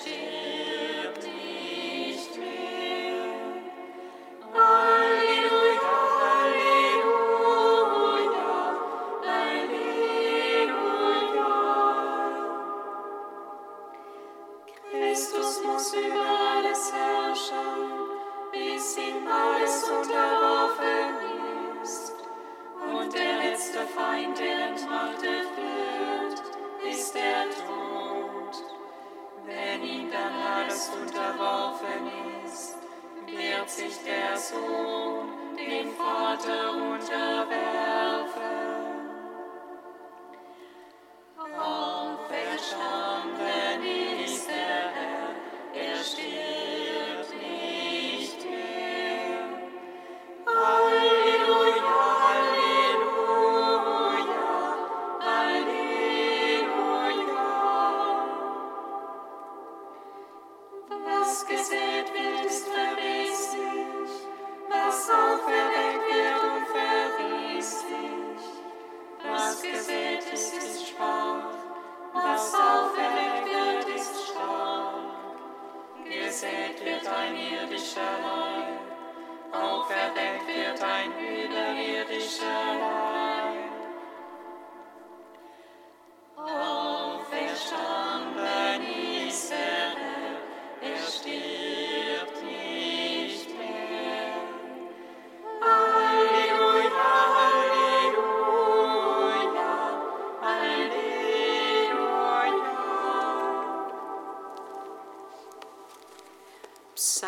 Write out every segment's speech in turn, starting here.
er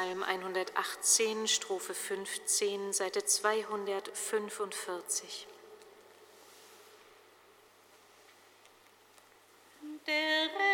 Psalm 118, Strophe 15, Seite 245. der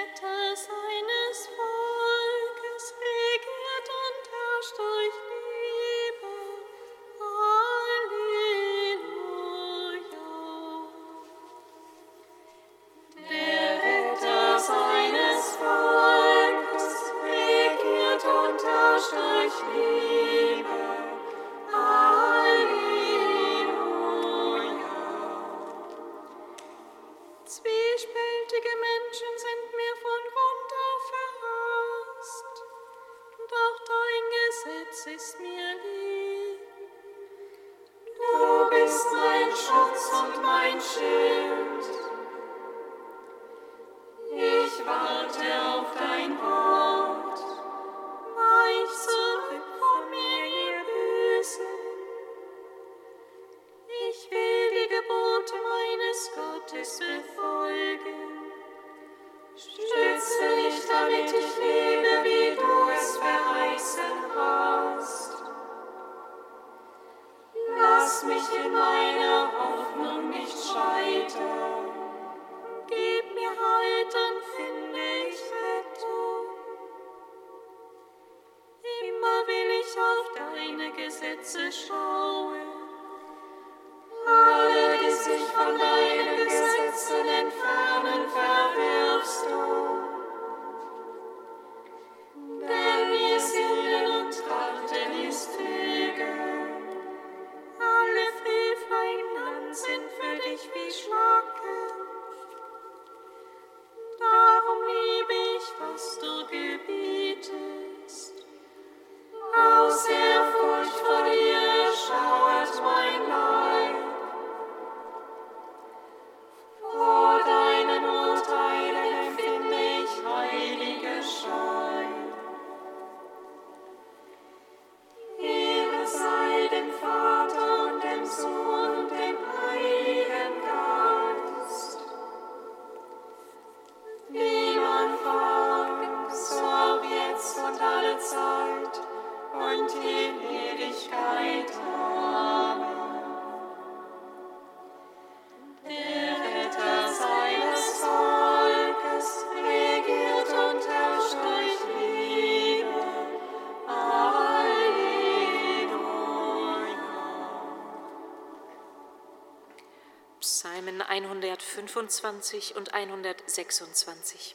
125 und 126.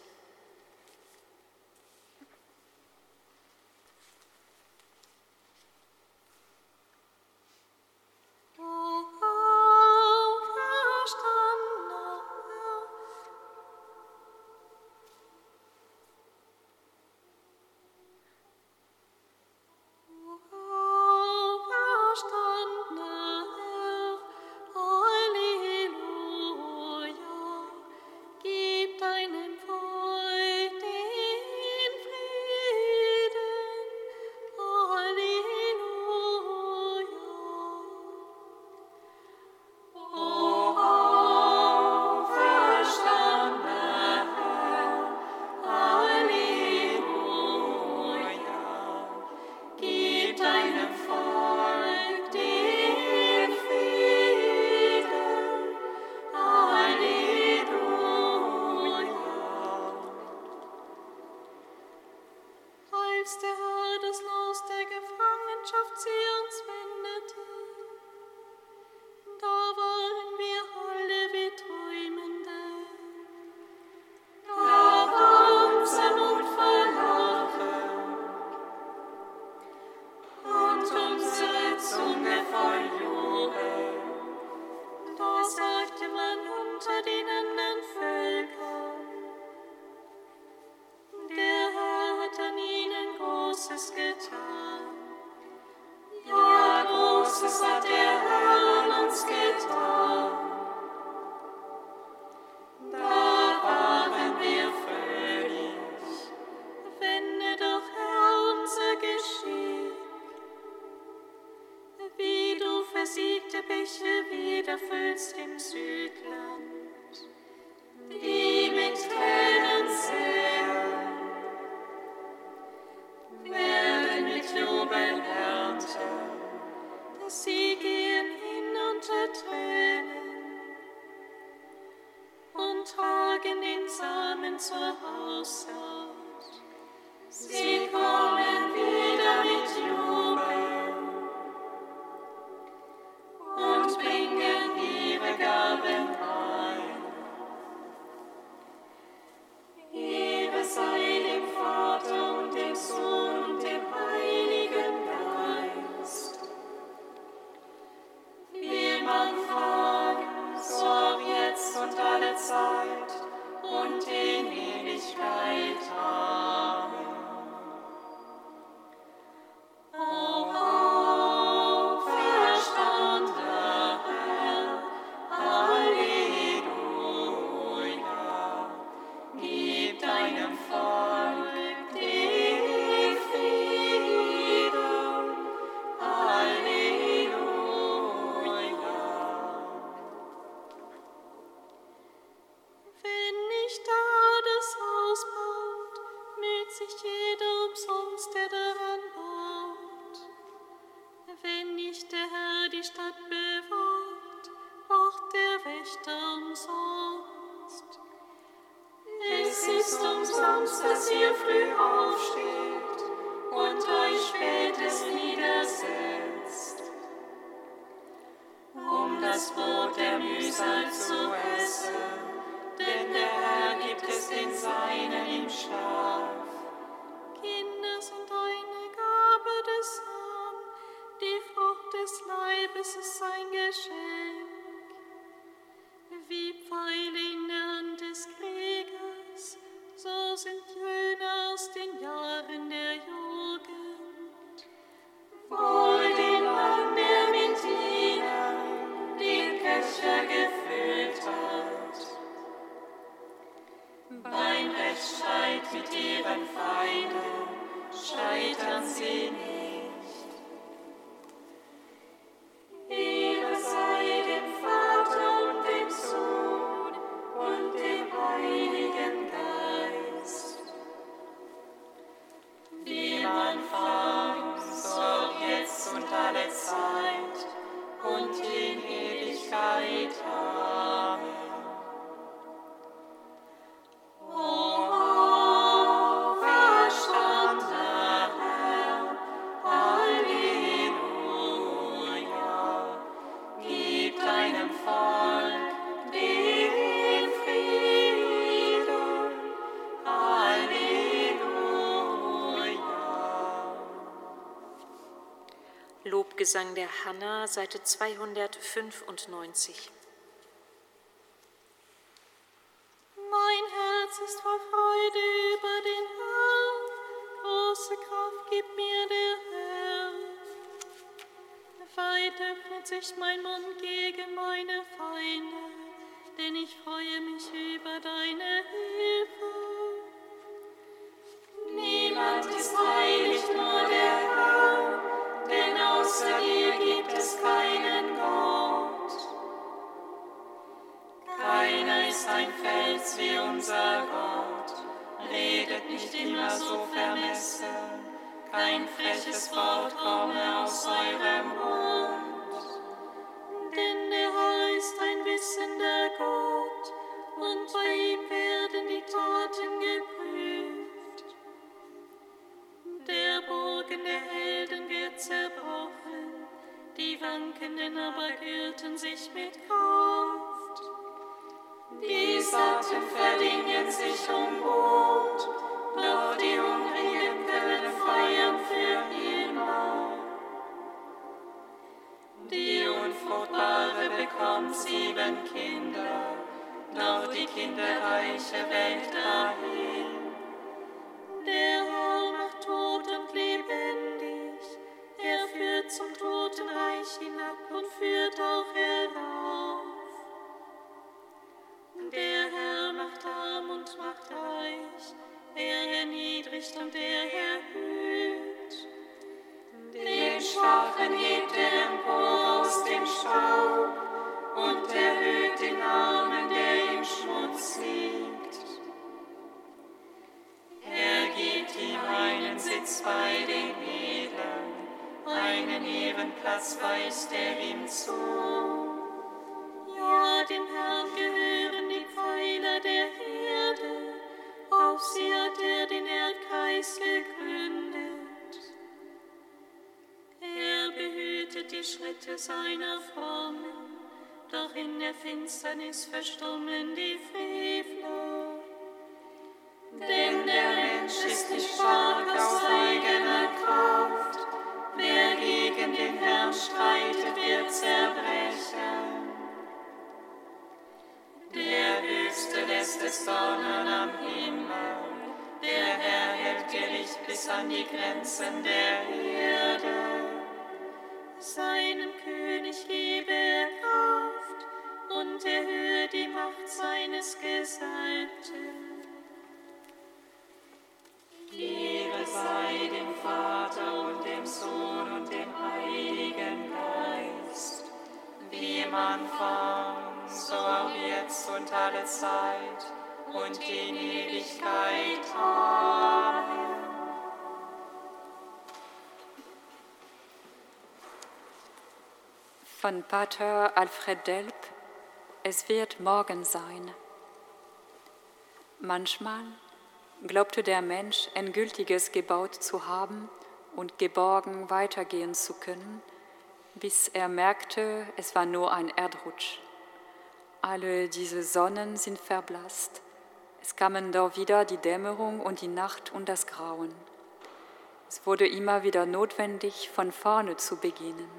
basket. Die Stadt bewacht, wacht der Wächter umsonst. Es ist umsonst, dass ihr früh aufsteht und euch spätes niedersetzt, um das Brot der Mühsal zu essen, denn der Herr gibt es den Seinen im Schlaf. Leibes ist ein Geschenk. Wie Pfeile in der Hand des Kriegers, so sind Jöne aus den Jahren der Jugend. Wohl dem Mann, der mit ihnen die Köcher gefüllt hat. Beim Rechtsstreit mit ihren Feinden scheitern sie nicht. Lobgesang der Hanna, Seite 295. Mein Herz ist voll Freude über den Herrn, große Kraft gibt mir der Herr. Weit öffnet sich mein Mund gegen meine Feinde, denn ich freue mich über deine Hilfe. Niemand ist heilig, nur der Herr, Gott. Keiner ist ein Fels wie unser Gott, redet nicht immer so vermessen, kein freches Wort komme aus eurem Mund. Denn der Herr ist ein wissender Gott, und bei ihm werden die Taten geprüft. Wankenden aber gürten sich mit Kraft. Die Satten verdingen sich um Brot, doch die Hungrigen können feiern für immer. Die Unfruchtbare bekommt sieben Kinder, doch die kinderreiche welkt dahin. Führt auch herauf. Ehrenplatz weist er ihm zu. Ja, dem Herrn gehören die Pfeiler der Erde, auf sie hat er den Erdkreis gegründet. Er behütet die Schritte seiner Frommen, doch in der Finsternis verstummen die Frevler. Denn der Mensch ist nicht stark gegen den Herrn streitet, wird zerbrechen. Der Höchste lässt es donnern am Himmel, der Herr hält Gericht bis an die Grenzen der Erde. Von Pater Alfred Delp Es wird morgen sein. Manchmal glaubte der Mensch, endgültiges gebaut zu haben und geborgen weitergehen zu können, bis er merkte, es war nur ein Erdrutsch. Alle diese Sonnen sind verblasst. Es kamen doch wieder die Dämmerung und die Nacht und das Grauen. Es wurde immer wieder notwendig, von vorne zu beginnen.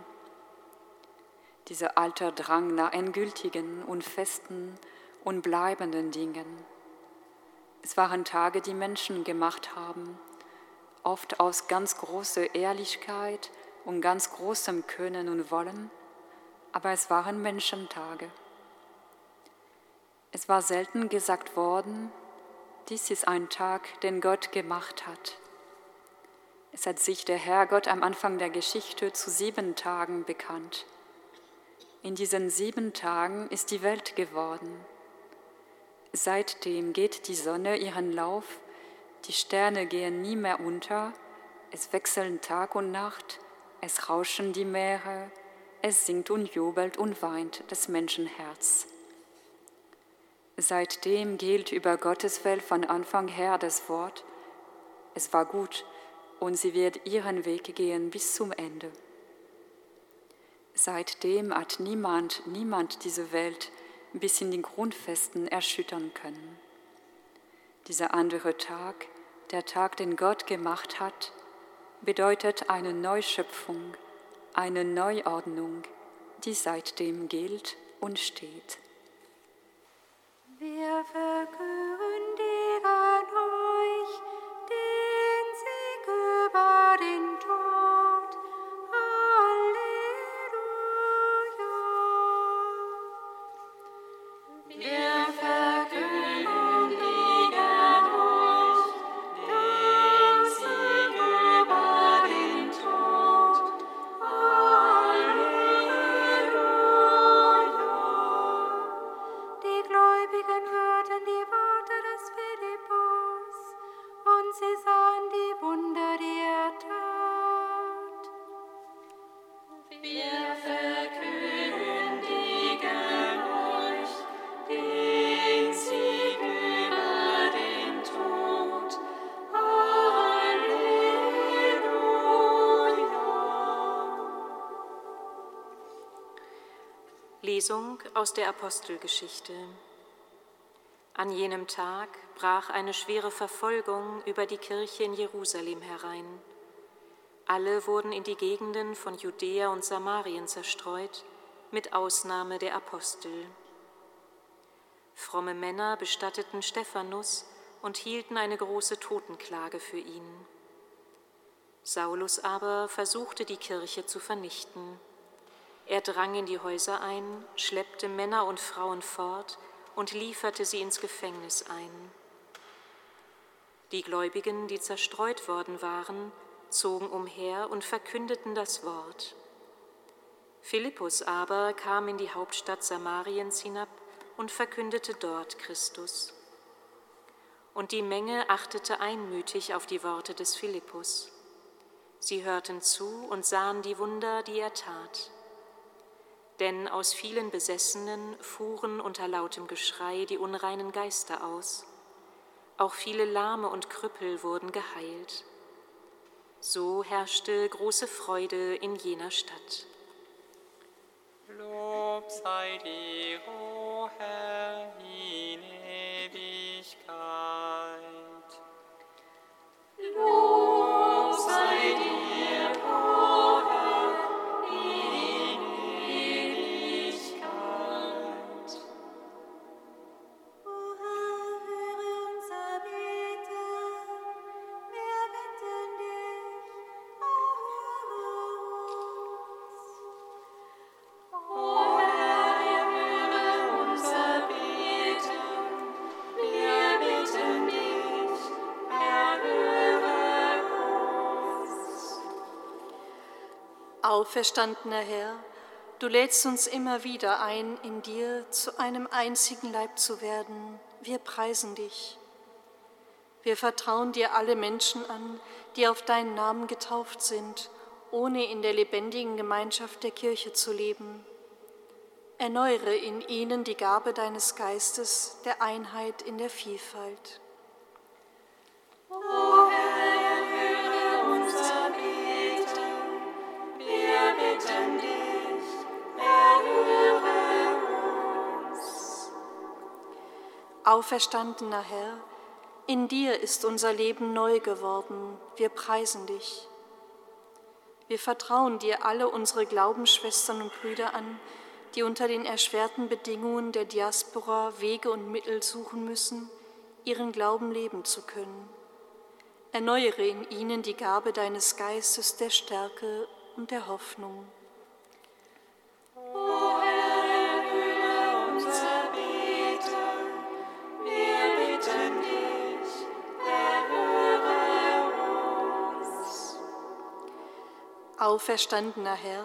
Dieser alter Drang nach endgültigen und festen und bleibenden Dingen. Es waren Tage, die Menschen gemacht haben, oft aus ganz großer Ehrlichkeit und ganz großem Können und Wollen, aber es waren Menschentage. Es war selten gesagt worden, dies ist ein Tag, den Gott gemacht hat. Es hat sich der Herrgott am Anfang der Geschichte zu sieben Tagen bekannt. In diesen sieben Tagen ist die Welt geworden. Seitdem geht die Sonne ihren Lauf, die Sterne gehen nie mehr unter, es wechseln Tag und Nacht, es rauschen die Meere, es singt und jubelt und weint das Menschenherz. Seitdem gilt über Gottes Welt von Anfang her das Wort, es war gut und sie wird ihren Weg gehen bis zum Ende. Seitdem hat niemand, niemand diese Welt bis in die Grundfesten erschüttern können. Dieser andere Tag, der Tag, den Gott gemacht hat, bedeutet eine Neuschöpfung, eine Neuordnung, die seitdem gilt und steht. Wir verkündigen Lesung aus der Apostelgeschichte. An jenem Tag brach eine schwere Verfolgung über die Kirche in Jerusalem herein. Alle wurden in die Gegenden von Judäa und Samarien zerstreut, mit Ausnahme der Apostel. Fromme Männer bestatteten Stephanus und hielten eine große Totenklage für ihn. Saulus aber versuchte die Kirche zu vernichten. Er drang in die Häuser ein, schleppte Männer und Frauen fort und lieferte sie ins Gefängnis ein. Die Gläubigen, die zerstreut worden waren, zogen umher und verkündeten das Wort. Philippus aber kam in die Hauptstadt Samariens hinab und verkündete dort Christus. Und die Menge achtete einmütig auf die Worte des Philippus. Sie hörten zu und sahen die Wunder, die er tat denn aus vielen Besessenen fuhren unter lautem Geschrei die unreinen Geister aus. Auch viele Lahme und Krüppel wurden geheilt. So herrschte große Freude in jener Stadt. Lob sei dir, o Herr, in Ewigkeit. Lob Auferstandener Herr, du lädst uns immer wieder ein, in dir zu einem einzigen Leib zu werden. Wir preisen dich. Wir vertrauen dir alle Menschen an, die auf deinen Namen getauft sind, ohne in der lebendigen Gemeinschaft der Kirche zu leben. Erneuere in ihnen die Gabe deines Geistes der Einheit in der Vielfalt. O Auferstandener Herr, in dir ist unser Leben neu geworden. Wir preisen dich. Wir vertrauen dir alle unsere Glaubensschwestern und Brüder an, die unter den erschwerten Bedingungen der Diaspora Wege und Mittel suchen müssen, ihren Glauben leben zu können. Erneuere in ihnen die Gabe deines Geistes der Stärke und der Hoffnung. Auferstandener Herr,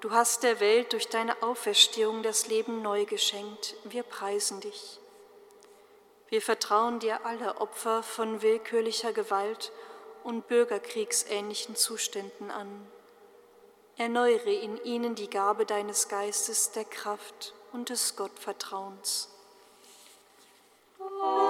du hast der Welt durch deine Auferstehung das Leben neu geschenkt. Wir preisen dich. Wir vertrauen dir alle Opfer von willkürlicher Gewalt und bürgerkriegsähnlichen Zuständen an. Erneuere in ihnen die Gabe deines Geistes der Kraft und des Gottvertrauens. O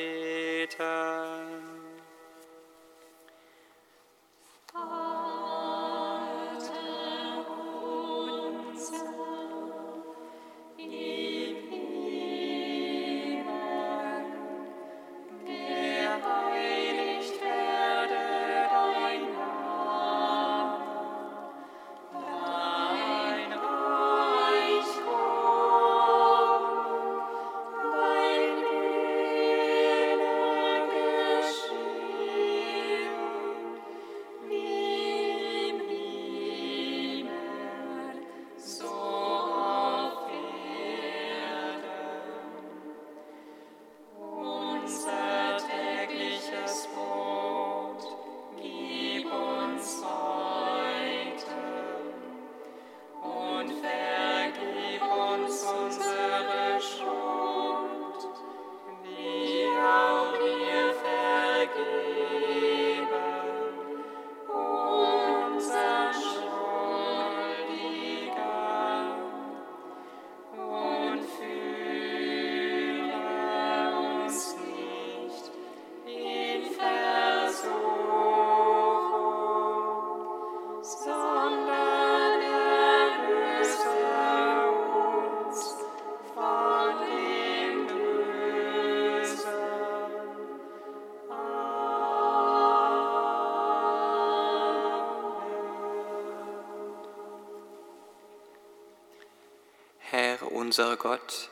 Unser Gott,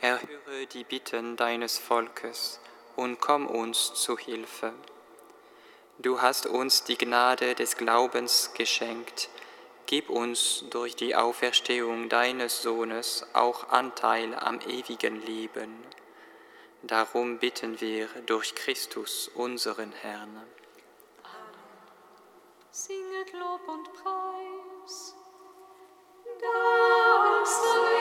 erhöre die Bitten deines Volkes und komm uns zu Hilfe. Du hast uns die Gnade des Glaubens geschenkt. Gib uns durch die Auferstehung deines Sohnes auch Anteil am ewigen Leben. Darum bitten wir durch Christus unseren Herrn. Amen. Singet Lob und Preis. Dank sei